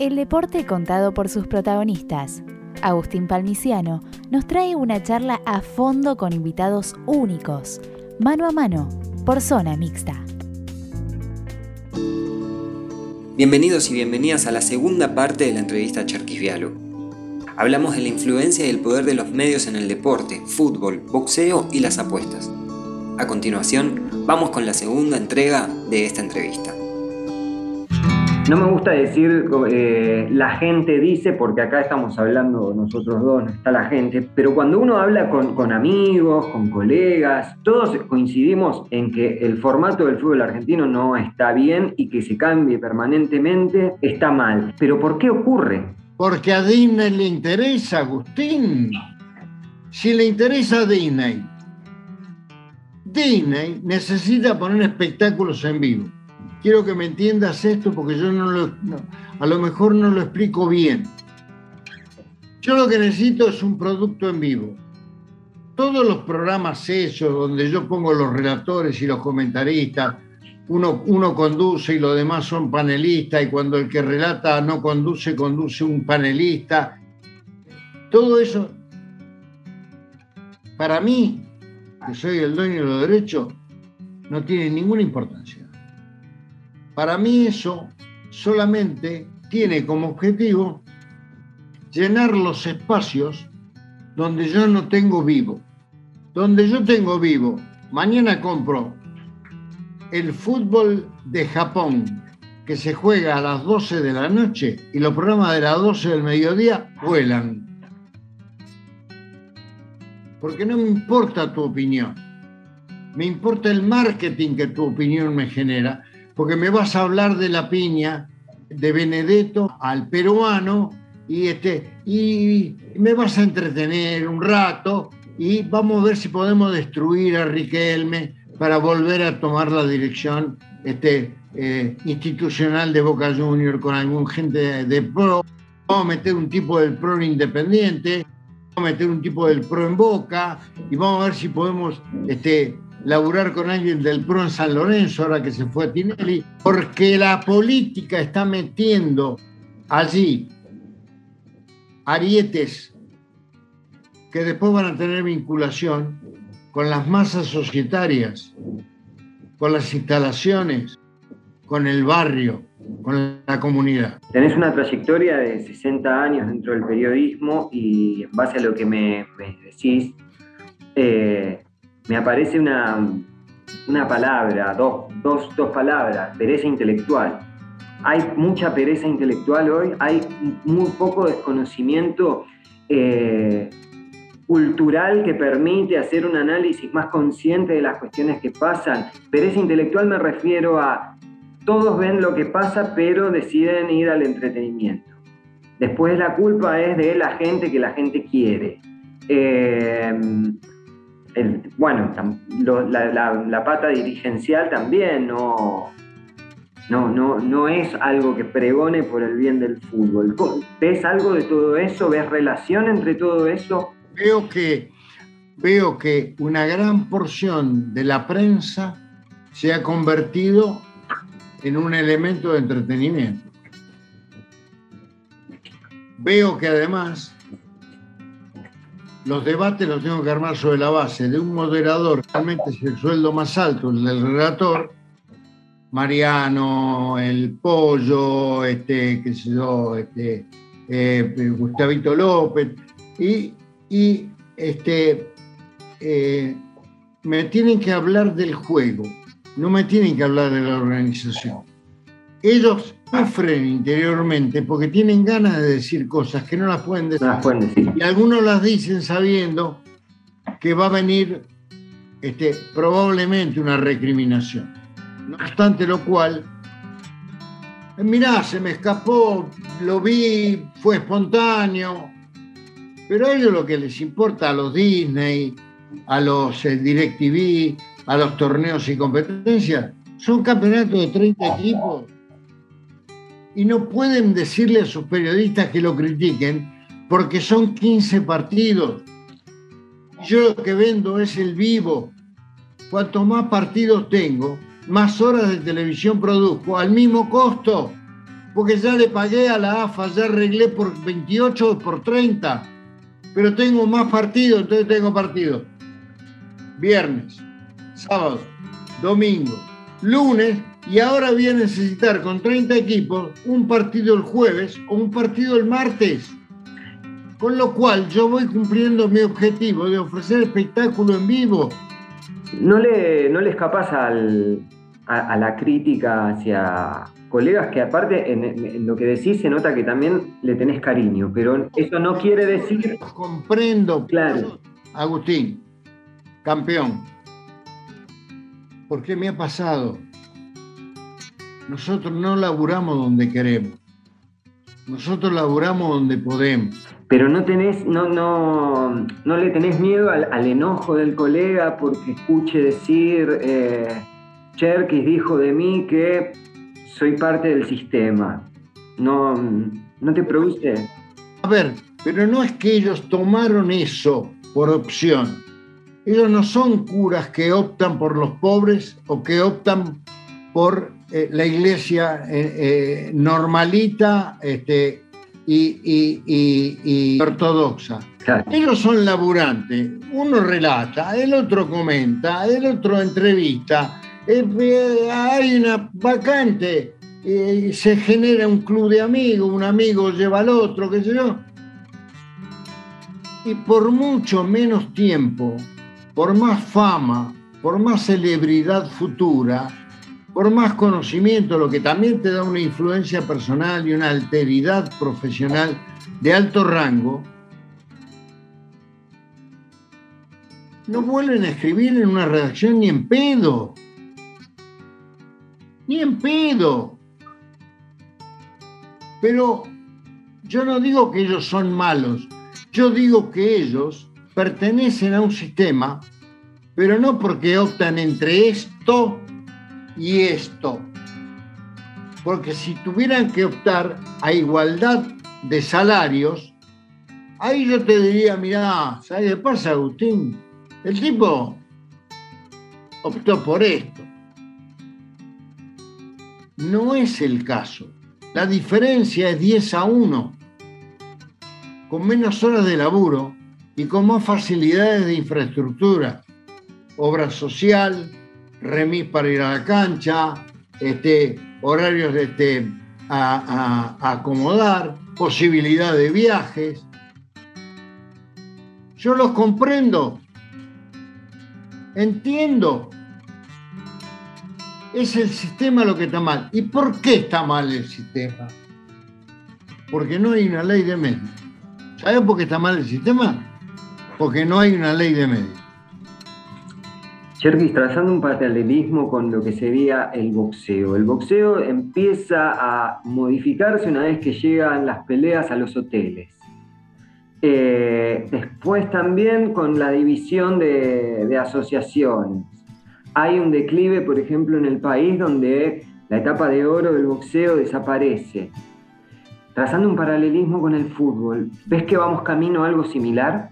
El deporte contado por sus protagonistas. Agustín Palmiciano nos trae una charla a fondo con invitados únicos, mano a mano, por zona mixta. Bienvenidos y bienvenidas a la segunda parte de la entrevista a Charquisvialo. Hablamos de la influencia y el poder de los medios en el deporte, fútbol, boxeo y las apuestas. A continuación, vamos con la segunda entrega de esta entrevista. No me gusta decir eh, la gente dice, porque acá estamos hablando nosotros dos, no está la gente, pero cuando uno habla con, amigos, con colegas, todos coincidimos en que el formato del fútbol argentino no está bien y que se cambie permanentemente está mal. Pero ¿por qué ocurre? Porque a Disney le interesa, Agustín. Si le interesa a Disney, Disney necesita poner espectáculos en vivo quiero que me entiendas esto porque yo no lo, a lo mejor no lo explico bien. Yo lo que necesito es un producto en vivo. Todos los programas hechos donde yo pongo los relatores y los comentaristas, uno, uno conduce y los demás son panelistas y cuando el que relata no conduce, conduce un panelista. Todo eso, para mí, que soy el dueño de los derechos, no tiene ninguna importancia. Para mí eso solamente tiene como objetivo llenar los espacios donde yo no tengo vivo. Donde yo tengo vivo, mañana compro el fútbol de Japón que se juega a las 12 de la noche y los programas de las 12 del mediodía vuelan. Porque no me importa tu opinión, me importa el marketing que tu opinión me genera porque me vas a hablar de la piña de Benedetto al peruano y, este, y me vas a entretener un rato y vamos a ver si podemos destruir a Riquelme para volver a tomar la dirección este, eh, institucional de Boca Junior con algún gente de, pro. Vamos a meter un tipo del pro independiente, vamos a meter un tipo del pro en Boca y vamos a ver si podemos este, laburar con alguien del PRO en San Lorenzo, ahora que se fue a Tinelli, porque la política está metiendo allí arietes que después van a tener vinculación con las masas societarias, con las instalaciones, con el barrio, con la comunidad. Tenés una trayectoria de 60 años dentro del periodismo y en base a lo que me, decís, eh, me aparece una, una palabra, dos, dos, palabras, pereza intelectual. Hay mucha pereza intelectual hoy, hay muy poco desconocimiento eh, cultural que permite hacer un análisis más consciente de las cuestiones que pasan. Pereza intelectual me refiero a todos ven lo que pasa pero deciden ir al entretenimiento. Después la culpa es de la gente que la gente quiere. Eh, bueno, la, pata dirigencial también no, no, no, no es algo que pregone por el bien del fútbol. ¿Ves algo de todo eso? ¿Ves relación entre todo eso? Veo que, veo que una gran porción de la prensa se ha convertido en un elemento de entretenimiento. Veo que además los debates los tengo que armar sobre la base de un moderador, realmente es el sueldo más alto, el del relator, Mariano, el Pollo, este, qué sé yo, este, eh, Gustavito López, y, este, eh, me tienen que hablar del juego, no me tienen que hablar de la organización. Ellos sufren interiormente porque tienen ganas de decir cosas que no las pueden decir. Y algunos las dicen sabiendo que va a venir este, probablemente una recriminación. No obstante lo cual, mirá, se me escapó, lo vi, fue espontáneo, pero a ellos lo que les importa a los Disney, a los eh, DirecTV, a los torneos y competencias, son campeonatos de 30 equipos y no pueden decirle a sus periodistas que lo critiquen porque son 15 partidos. Yo lo que vendo es el vivo. Cuanto más partidos tengo, más horas de televisión produzco al mismo costo. porque ya le pagué a la AFA, ya arreglé por 28 o por 30, pero tengo más partidos, entonces tengo partido. Viernes, sábado, domingo, lunes, y ahora voy a necesitar con 30 equipos un partido el jueves o un partido el martes. Con lo cual yo voy cumpliendo mi objetivo de ofrecer espectáculo en vivo. ¿No le, no le escapas al, a, la crítica hacia colegas que aparte en, lo que decís se nota que también le tenés cariño, pero eso no quiere decir... Comprendo, claro. Agustín, campeón. ¿Por qué me ha pasado? Nosotros no laburamos donde queremos. Nosotros laburamos donde podemos. Pero no tenés, no, no, no le tenés miedo al, enojo del colega porque escuche decir eh, Cherkis dijo de mí que soy parte del sistema. No, no te produce. A ver, pero no es que ellos tomaron eso por opción. Ellos no son curas que optan por los pobres o que optan por eh, la iglesia eh, eh, normalita este, y, ortodoxa. Ellos son laburantes. Uno relata, el otro comenta, el otro entrevista. hay una vacante, se genera un club de amigos, un amigo lleva al otro, qué sé yo. Y por mucho menos tiempo, por más fama, por más celebridad futura, por más conocimiento, lo que también te da una influencia personal y una alteridad profesional de alto rango, no vuelven a escribir en una redacción ni en pedo. Ni en pedo. Pero yo no digo que ellos son malos, yo digo que ellos pertenecen a un sistema, pero no porque optan entre esto y esto. Porque si tuvieran que optar a igualdad de salarios, ahí yo te diría, mira, ¿sabes qué pasa, Agustín? El tipo optó por esto. No es el caso. La diferencia es 10 a 1. Con menos horas de laburo y con más facilidades de infraestructura, obra social, remis para ir a la cancha, este, horarios de este, a, acomodar, posibilidad de viajes. Yo los comprendo, entiendo. Es el sistema lo que está mal. ¿Y por qué está mal el sistema? Porque no hay una ley de medios. ¿Sabes por qué está mal el sistema? Porque no hay una ley de medios. Cherkis, trazando un paralelismo con lo que sería el boxeo. El boxeo empieza a modificarse una vez que llegan las peleas a los hoteles. Eh, después también con la división de, de asociaciones. Hay un declive, por ejemplo, en el país donde la etapa de oro del boxeo desaparece. Trazando un paralelismo con el fútbol, ¿ves que vamos camino a algo similar?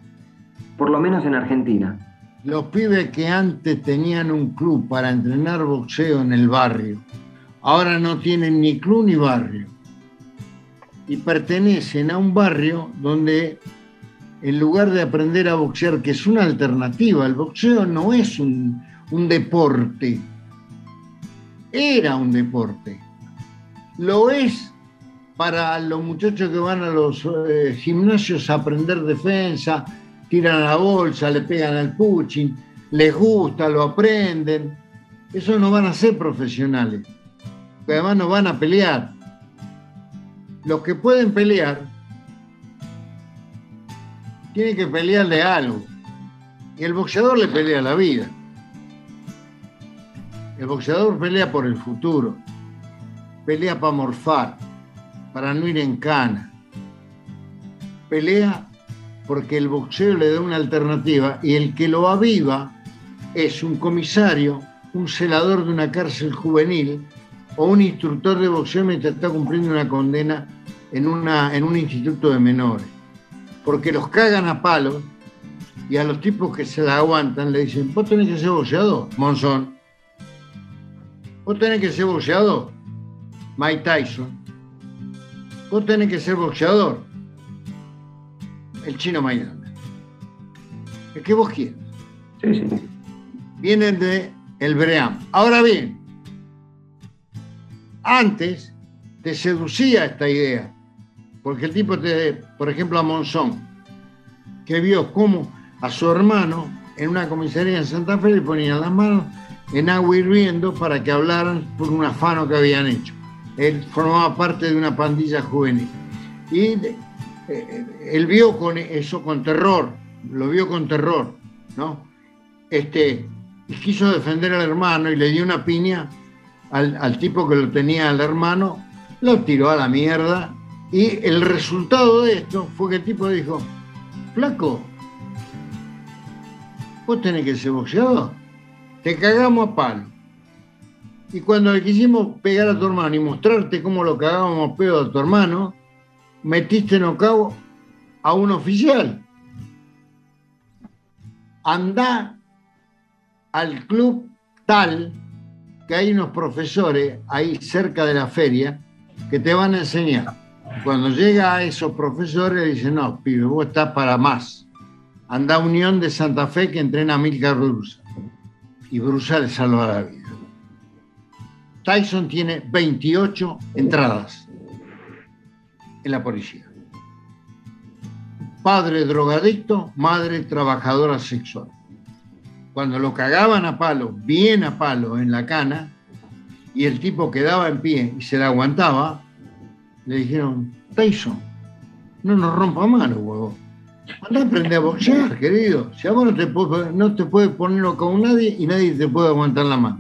Por lo menos en Argentina. Los pibes que antes tenían un club para entrenar boxeo en el barrio, ahora no tienen ni club ni barrio. Y pertenecen a un barrio donde en lugar de aprender a boxear, que es una alternativa, el boxeo no es un, deporte, era un deporte. Lo es para los muchachos que van a los eh, gimnasios a aprender defensa, tiran a la bolsa, le pegan al puching, les gusta, lo aprenden. Eso no van a ser profesionales, además no van a pelear. Los que pueden pelear tienen que pelearle algo. Y el boxeador le pelea la vida. El boxeador pelea por el futuro, pelea para morfar, para no ir en cana, pelea porque el boxeo le da una alternativa y el que lo aviva es un comisario, un celador de una cárcel juvenil o un instructor de boxeo mientras está cumpliendo una condena en, una, en un instituto de menores. Porque los cagan a palos y a los tipos que se la aguantan le dicen, vos tenés que ser boxeador, Monzón. Vos tenés que ser boxeador, Mike Tyson. vos tenés que ser boxeador. El chino Maidana. El que vos quieras. Sí, sí. Vienen de el Bream. Ahora bien, antes te seducía esta idea, porque el tipo te, por ejemplo, a Monzón, que vio cómo a su hermano en una comisaría en Santa Fe le ponían las manos en agua hirviendo para que hablaran por un afano que habían hecho. Él formaba parte de una pandilla juvenil. Y él vio con eso con terror, lo vio con terror, ¿no? Este, y quiso defender al hermano y le dio una piña al, al tipo que lo tenía al hermano, lo tiró a la mierda y el resultado de esto fue que el tipo dijo, flaco, vos tenés que ser boxeador, te cagamos a palo. Y cuando le quisimos pegar a tu hermano y mostrarte cómo lo cagábamos a pedo a tu hermano, metiste cabo a un oficial. Anda al club tal que hay unos profesores ahí cerca de la feria que te van a enseñar. Cuando llega a esos profesores, dicen, no, pibe, vos estás para más. Anda a Unión de Santa Fe que entrena a Milka Brusa. Y Brusa le salva la vida. Tyson tiene 28 entradas en la policía. Padre drogadicto, madre trabajadora sexual. Cuando lo cagaban a palo, bien a palo en la cana, y el tipo quedaba en pie y se la aguantaba, le dijeron, Tyson, no nos rompa mano, huevo. Anda a aprender a boxear, querido. Si a vos no te, puede, no te puede poner con nadie y nadie te puede aguantar la mano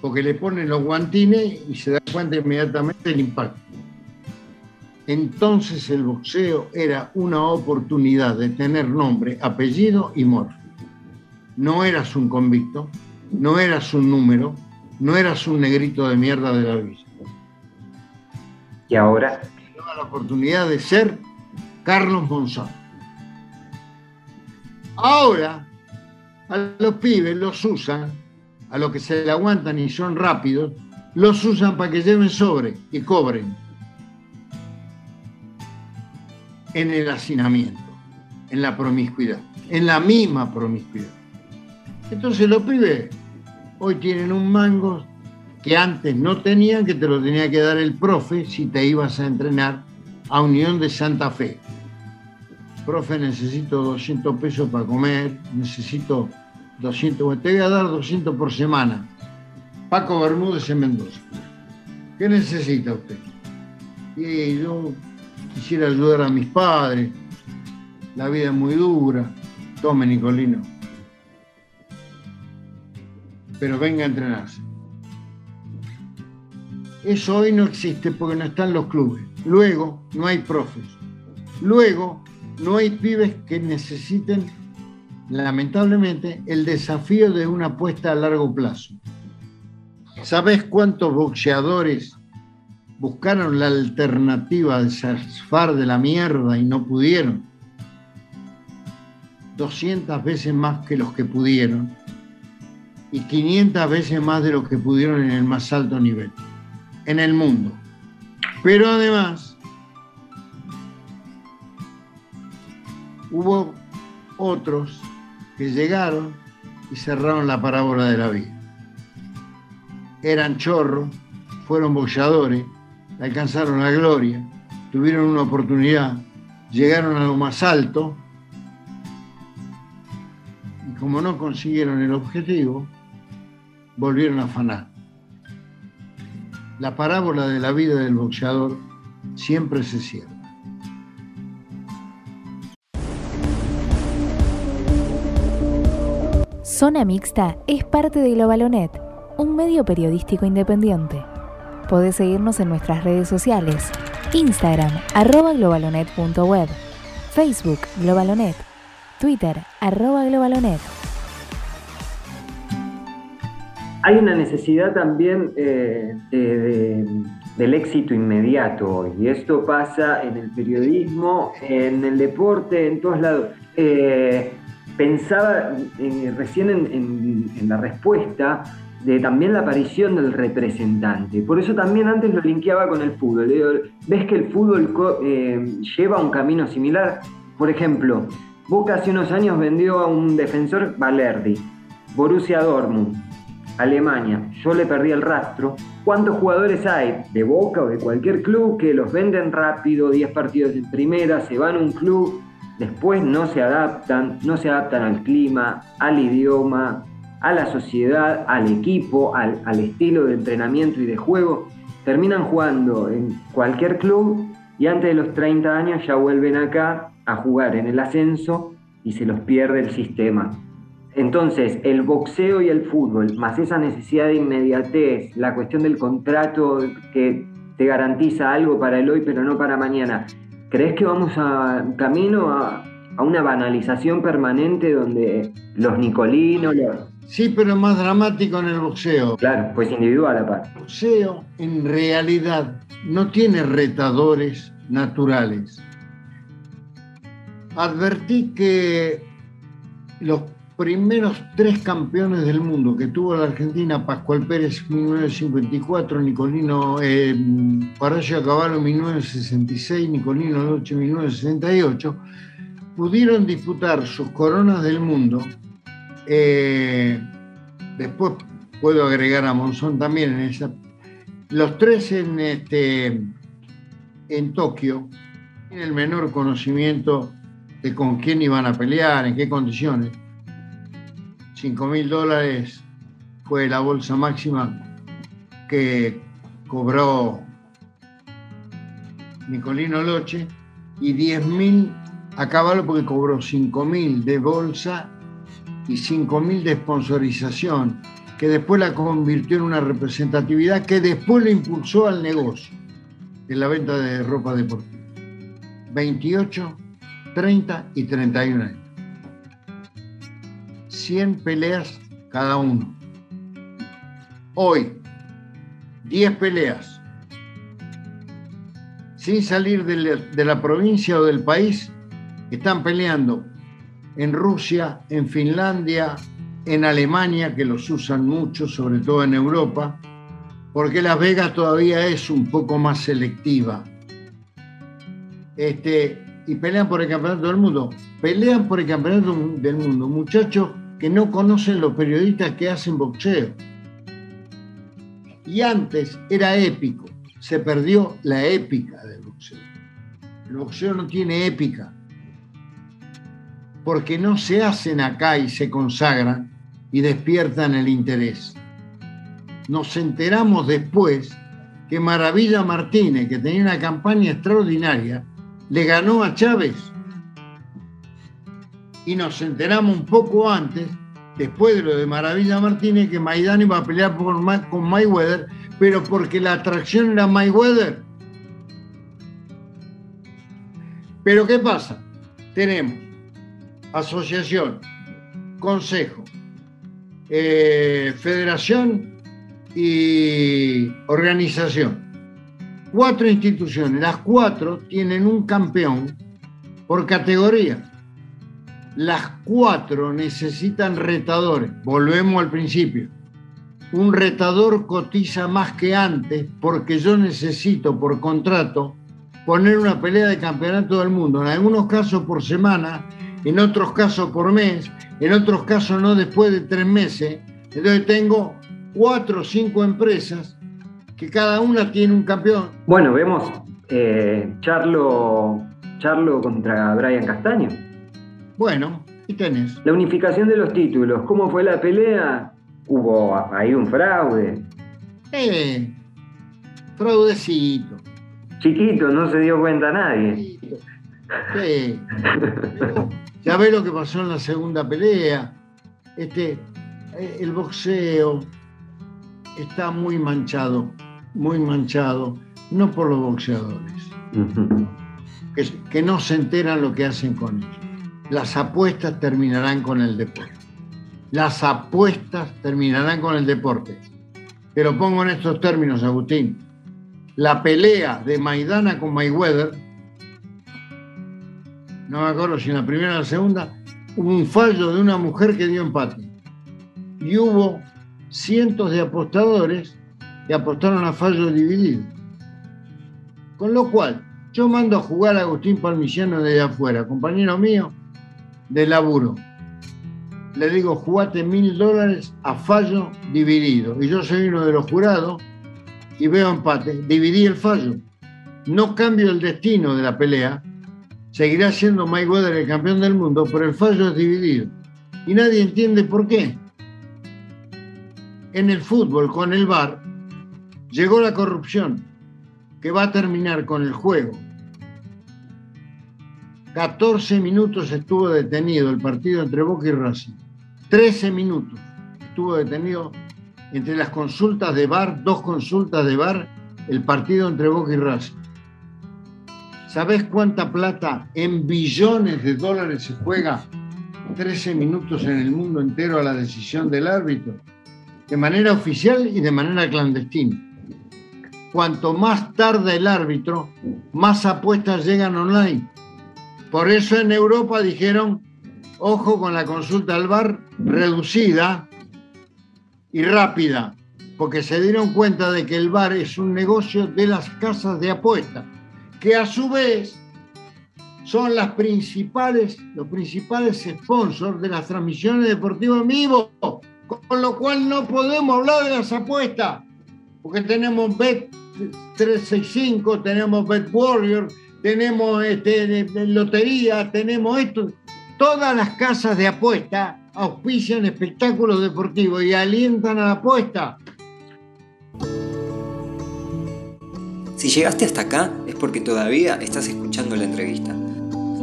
porque le ponen los guantines y se da cuenta inmediatamente del impacto. Entonces el boxeo era una oportunidad de tener nombre, apellido y morfo. No eras un convicto, no eras un número, no eras un negrito de mierda de la villa. ¿Y ahora? la oportunidad de ser Carlos Monzón. Ahora a los pibes los usan a los que se le aguantan y son rápidos, los usan para que lleven sobre y cobren en el hacinamiento, en la promiscuidad, en la misma promiscuidad. Entonces los pibes hoy tienen un mango que antes no tenían, que te lo tenía que dar el profe si te ibas a entrenar a Unión de Santa Fe. Profe, necesito 200 pesos para comer, necesito 200, te voy a dar 200 por semana. Paco Bermúdez en Mendoza. ¿Qué necesita usted? Y yo quisiera ayudar a mis padres. La vida es muy dura. Tome, Nicolino. Pero venga a entrenarse. Eso hoy no existe porque no están los clubes. Luego, no hay profes. Luego, no hay pibes que necesiten lamentablemente, el desafío de una apuesta a largo plazo. ¿Sabes cuántos boxeadores buscaron la alternativa de zafar de la mierda y no pudieron? 200 veces más que los que pudieron y 500 veces más de los que pudieron en el más alto nivel, en el mundo. Pero además, hubo otros que llegaron y cerraron la parábola de la vida. Eran chorros, fueron boxeadores, alcanzaron la gloria, tuvieron una oportunidad, llegaron a lo más alto y como no consiguieron el objetivo, volvieron a afanar. La parábola de la vida del boxeador siempre se cierra. Zona Mixta es parte de Globalonet, un medio periodístico independiente. Podés seguirnos en nuestras redes sociales, Instagram, arroba globalonet.web, Facebook, Globalonet, Twitter, arroba globalonet. Hay una necesidad también eh, del éxito inmediato y esto pasa en el periodismo, en el deporte, en todos lados. Eh, pensaba eh, recién en, la respuesta de también la aparición del representante. Por eso también antes lo linkeaba con el fútbol. ¿Ves que el fútbol eh, lleva un camino similar? Por ejemplo, Boca hace unos años vendió a un defensor Valerdi, Borussia Dortmund, Alemania. Yo le perdí el rastro. ¿Cuántos jugadores hay de Boca o de cualquier club que los venden rápido, 10 partidos en primera, se van a un club, después no se adaptan, no se adaptan al clima, al idioma, a la sociedad, al equipo, al, al estilo de entrenamiento y de juego? Terminan jugando en cualquier club y antes de los 30 años ya vuelven acá a jugar en el ascenso y se los pierde el sistema. Entonces, el boxeo y el fútbol, más esa necesidad de inmediatez, la cuestión del contrato que te garantiza algo para el hoy pero no para mañana, ¿crees que vamos a camino a, una banalización permanente donde los nicolinos... Sí, pero más dramático en el boxeo. Claro, pues individual aparte. El boxeo en realidad no tiene retadores naturales advertí que los primeros tres campeones del mundo que tuvo la Argentina, Pascual Pérez 1954, Nicolino eh, Caballo Caballo 1966, Nicolino Noche 1968, pudieron disputar sus coronas del mundo. Eh, después puedo agregar a Monzón también en esa. Los tres en, este, en Tokio, en el menor conocimiento de con quién iban a pelear, en qué condiciones. 5 mil dólares fue la bolsa máxima que cobró Nicolino Loche y 10 mil a caballo porque cobró 5 mil de bolsa y 5 mil de sponsorización, que después la convirtió en una representatividad que después le impulsó al negocio de la venta de ropa deportiva. 28 30 y 31 años. 100 peleas cada uno. Hoy, 10 peleas. Sin salir de la, provincia o del país, están peleando en Rusia, en Finlandia, en Alemania, que los usan mucho, sobre todo en Europa, porque Las Vegas todavía es un poco más selectiva. Este, y pelean por el campeonato del mundo. Pelean por el campeonato del mundo, muchachos que no conocen los periodistas que hacen boxeo. Y antes era épico, se perdió la épica del boxeo. El boxeo no tiene épica, porque no se hacen acá y se consagran y despiertan el interés. Nos enteramos después que Maravilla Martínez, que tenía una campaña extraordinaria, le ganó a Chávez. Y nos enteramos un poco antes, después de lo de Maravilla Martínez, que Maidana iba a pelear con Mayweather, pero porque la atracción era Mayweather. Pero ¿qué pasa? Tenemos asociación, consejo, eh, federación y organización cuatro instituciones, las cuatro tienen un campeón por categoría. Las cuatro necesitan retadores. Volvemos al principio. Un retador cotiza más que antes porque yo necesito por contrato poner una pelea de campeonato del mundo, en algunos casos por semana, en otros casos por mes, en otros casos no después de tres meses. Entonces tengo cuatro o cinco empresas que cada una tiene un campeón. Bueno, vemos eh, Charlo, Charlo contra Brian Castaño. Bueno, y tenés. La unificación de los títulos, ¿cómo fue la pelea? Hubo ahí un fraude. Eh, fraudecito. Chiquito, no se dio cuenta nadie. Sí. ya ve lo que pasó en la segunda pelea. Este, eh, el boxeo está muy manchado muy manchado, no por los boxeadores, que, no se enteran lo que hacen con ellos. Las apuestas terminarán con el deporte. Las apuestas terminarán con el deporte. Te lo pongo en estos términos, Agustín. La pelea de Maidana con Mayweather, no me acuerdo si en la primera o la segunda, hubo un fallo de una mujer que dio empate. Y hubo cientos de apostadores que apostaron a fallo dividido. Con lo cual, yo mando a jugar a Agustín Palmiciano de afuera, compañero mío de laburo. Le digo, jugate mil dólares a fallo dividido. Y yo soy uno de los jurados y veo empate. Dividí el fallo. No cambio el destino de la pelea. Seguirá siendo Mayweather el campeón del mundo, pero el fallo es dividido. Y nadie entiende por qué. En el fútbol, con el VAR, llegó la corrupción, que va a terminar con el juego. 14 minutos estuvo detenido el partido entre Boca y Racing. 13 minutos estuvo detenido entre las consultas de VAR, dos consultas de VAR, el partido entre Boca y Racing. ¿Sabés cuánta plata en billones de dólares se juega 13 minutos en el mundo entero a la decisión del árbitro? De manera oficial y de manera clandestina. Cuanto más tarda el árbitro, más apuestas llegan online. Por eso en Europa dijeron, ojo con la consulta al VAR reducida y rápida, porque se dieron cuenta de que el VAR es un negocio de las casas de apuestas que a su vez son las principales, los principales sponsors de las transmisiones deportivas en vivo, con lo cual no podemos hablar de las apuestas, porque tenemos Bet 365, tenemos Bet Warrior, tenemos este, lotería, tenemos esto. Todas las casas de apuesta auspician espectáculos deportivos y alientan a la apuesta. Si llegaste hasta acá es porque todavía estás escuchando la entrevista.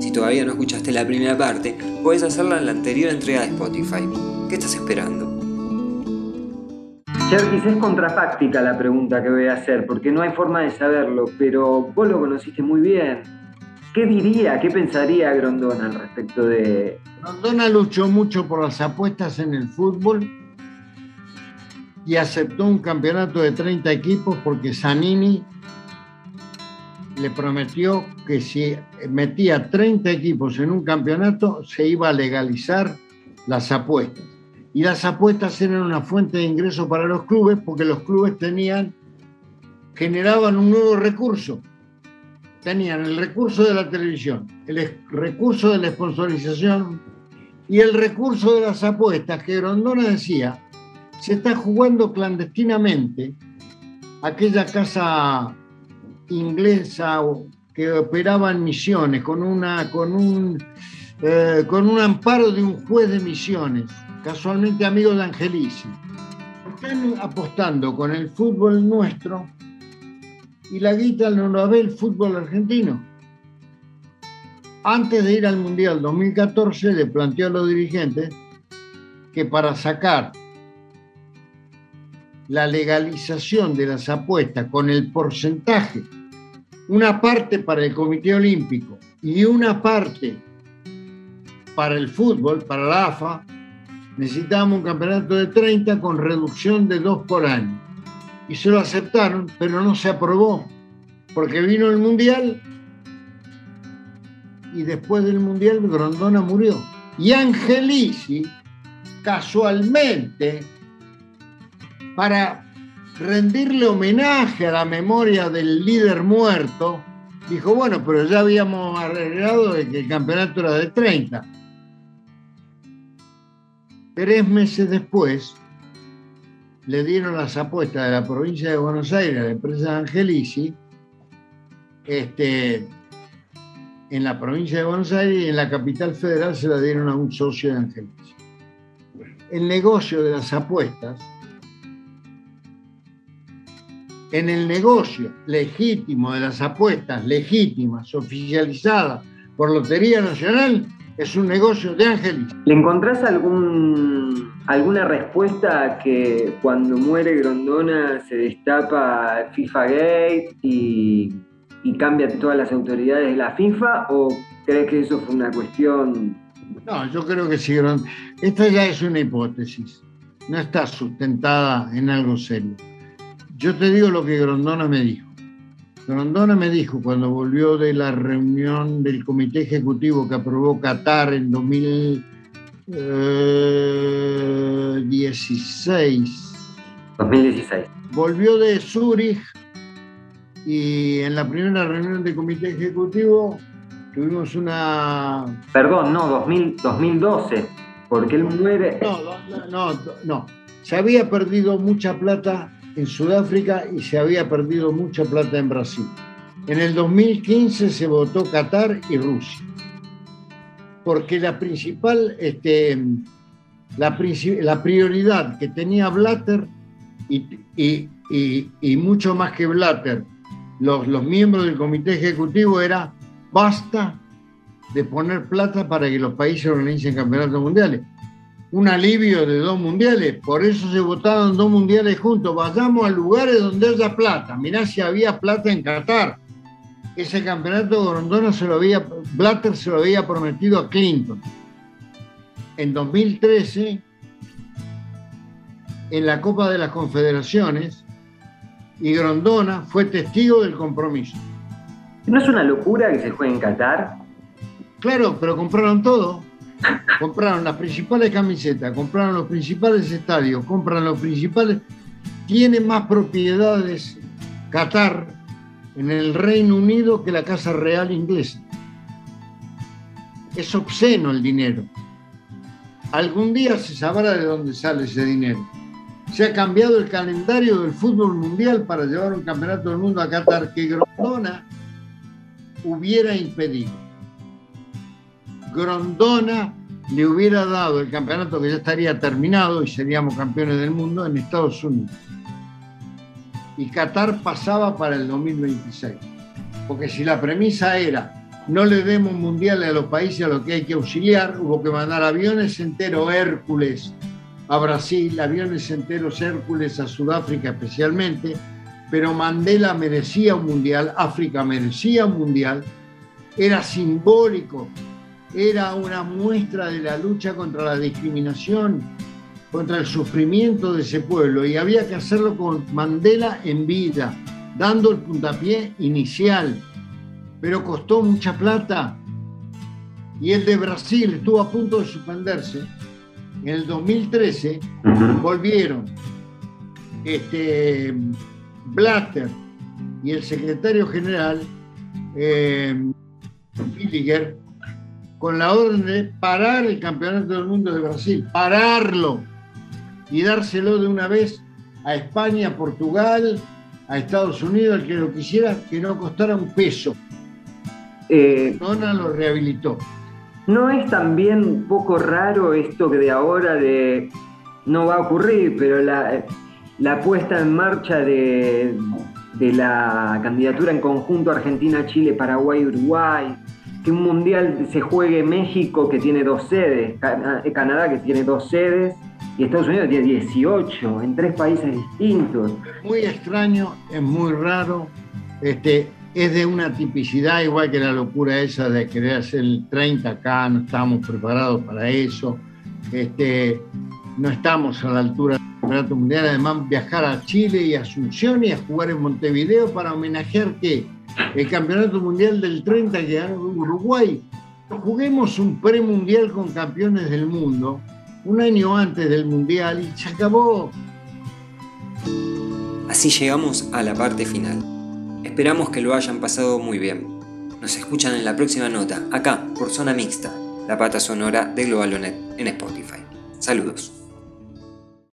Si todavía no escuchaste la primera parte, puedes hacerla en la anterior entrega de Spotify. ¿Qué estás esperando? Cherkis, es contrafáctica la pregunta que voy a hacer, porque no hay forma de saberlo, pero vos lo conociste muy bien. ¿Qué diría, qué pensaría Grondona al respecto de...? Grondona luchó mucho por las apuestas en el fútbol y aceptó un campeonato de 30 equipos porque Zanini le prometió que si metía 30 equipos en un campeonato se iba a legalizar las apuestas. Y las apuestas eran una fuente de ingreso para los clubes porque los clubes tenían, generaban un nuevo recurso. Tenían el recurso de la televisión, el recurso de la sponsorización y el recurso de las apuestas que Grondona decía, se está jugando clandestinamente aquella casa inglesa que operaba en misiones con, una, con, un, eh, con un amparo de un juez de misiones, casualmente amigo de Angelici. Están apostando con el fútbol nuestro y la guita no lo ve el fútbol argentino. Antes de ir al Mundial 2014 le planteó a los dirigentes que para sacar la legalización de las apuestas con el porcentaje, una parte para el Comité Olímpico y una parte para el fútbol, para la AFA, necesitábamos un campeonato de 30 con reducción de 2 por año. Y se lo aceptaron, pero no se aprobó, porque vino el Mundial y después del Mundial Grondona murió. Y Angelici, casualmente, para rendirle homenaje a la memoria del líder muerto, dijo, bueno, pero ya habíamos arreglado de que el campeonato era de 30. Tres meses después, le dieron las apuestas de la provincia de Buenos Aires a la empresa Angelici, este, en la provincia de Buenos Aires y en la capital federal se la dieron a un socio de Angelici. El negocio de las apuestas en el negocio legítimo de las apuestas legítimas, oficializadas por Lotería Nacional, es un negocio de ángeles. ¿Le encontrás algún, alguna respuesta a que cuando muere Grondona se destapa FIFA Gate y, y cambian todas las autoridades de la FIFA? ¿O crees que eso fue una cuestión? No, yo creo que sí. Esta ya es una hipótesis, no está sustentada en algo serio. Yo te digo lo que Grondona me dijo. Grondona me dijo cuando volvió de la reunión del comité ejecutivo que aprobó Qatar en 2016, 2016. Volvió de Zurich y en la primera reunión del comité ejecutivo tuvimos una... Perdón, no, 2000, 2012, porque él muere... No, no, no, no. Se había perdido mucha plata en Sudáfrica y se había perdido mucha plata en Brasil. En el 2015 se votó Qatar y Rusia, porque la principal, este, la, la prioridad que tenía Blatter y, y, y, y, mucho más que Blatter, los, miembros del comité ejecutivo era basta de poner plata para que los países organicen campeonatos mundiales. Un alivio de dos mundiales, por eso se votaron dos mundiales juntos. Vayamos a lugares donde haya plata. Mirá si había plata en Qatar. Ese campeonato Grondona se lo había, Blatter se lo había prometido a Clinton. En 2013, en la Copa de las Confederaciones, y Grondona fue testigo del compromiso. ¿No es una locura que se juegue en Qatar? Claro, pero compraron todo. Compraron las principales camisetas, compraron los principales estadios, compran los principales. Tiene más propiedades Qatar en el Reino Unido que la Casa Real inglesa. Es obsceno el dinero. Algún día se sabrá de dónde sale ese dinero. Se ha cambiado el calendario del fútbol mundial para llevar un campeonato del mundo a Qatar que Grondona hubiera impedido. Grondona le hubiera dado el campeonato que ya estaría terminado y seríamos campeones del mundo en Estados Unidos. Y Qatar pasaba para el 2026. Porque si la premisa era no le demos mundiales a los países a los que hay que auxiliar, hubo que mandar aviones enteros Hércules a Brasil, aviones enteros Hércules a Sudáfrica especialmente, pero Mandela merecía un mundial, África merecía un mundial, era simbólico, era una muestra de la lucha contra la discriminación, contra el sufrimiento de ese pueblo, y había que hacerlo con Mandela en vida, dando el puntapié inicial, pero costó mucha plata. Y el de Brasil estuvo a punto de suspenderse. En el 2013 volvieron este, Blatter y el secretario general eh, con la orden de parar el campeonato del mundo de Brasil, pararlo y dárselo de una vez a España, Portugal, a Estados Unidos, al que lo quisiera, que no costara un peso. Eh, Dona lo rehabilitó. ¿No es también un poco raro esto que de ahora de no va a ocurrir, pero la, la puesta en marcha de, de la candidatura en conjunto Argentina, Chile, Paraguay, Uruguay, que un mundial se juegue México que tiene dos sedes, eh, Canadá que tiene dos sedes y Estados Unidos tiene 18 en tres países distintos. Muy extraño, es muy raro, este, es de una tipicidad igual que la locura esa de querer hacer el 30 acá, no estamos preparados para eso, este, no estamos a la altura Campeonato Mundial, además viajar a Chile y a Asunción y a jugar en Montevideo para homenajear que el Campeonato Mundial del 30 que ganó Uruguay. Juguemos un premundial con campeones del mundo un año antes del Mundial y se acabó. Así llegamos a la parte final. Esperamos que lo hayan pasado muy bien. Nos escuchan en la próxima nota, acá, por Zona Mixta, la pata sonora de Globalonet en Spotify. Saludos.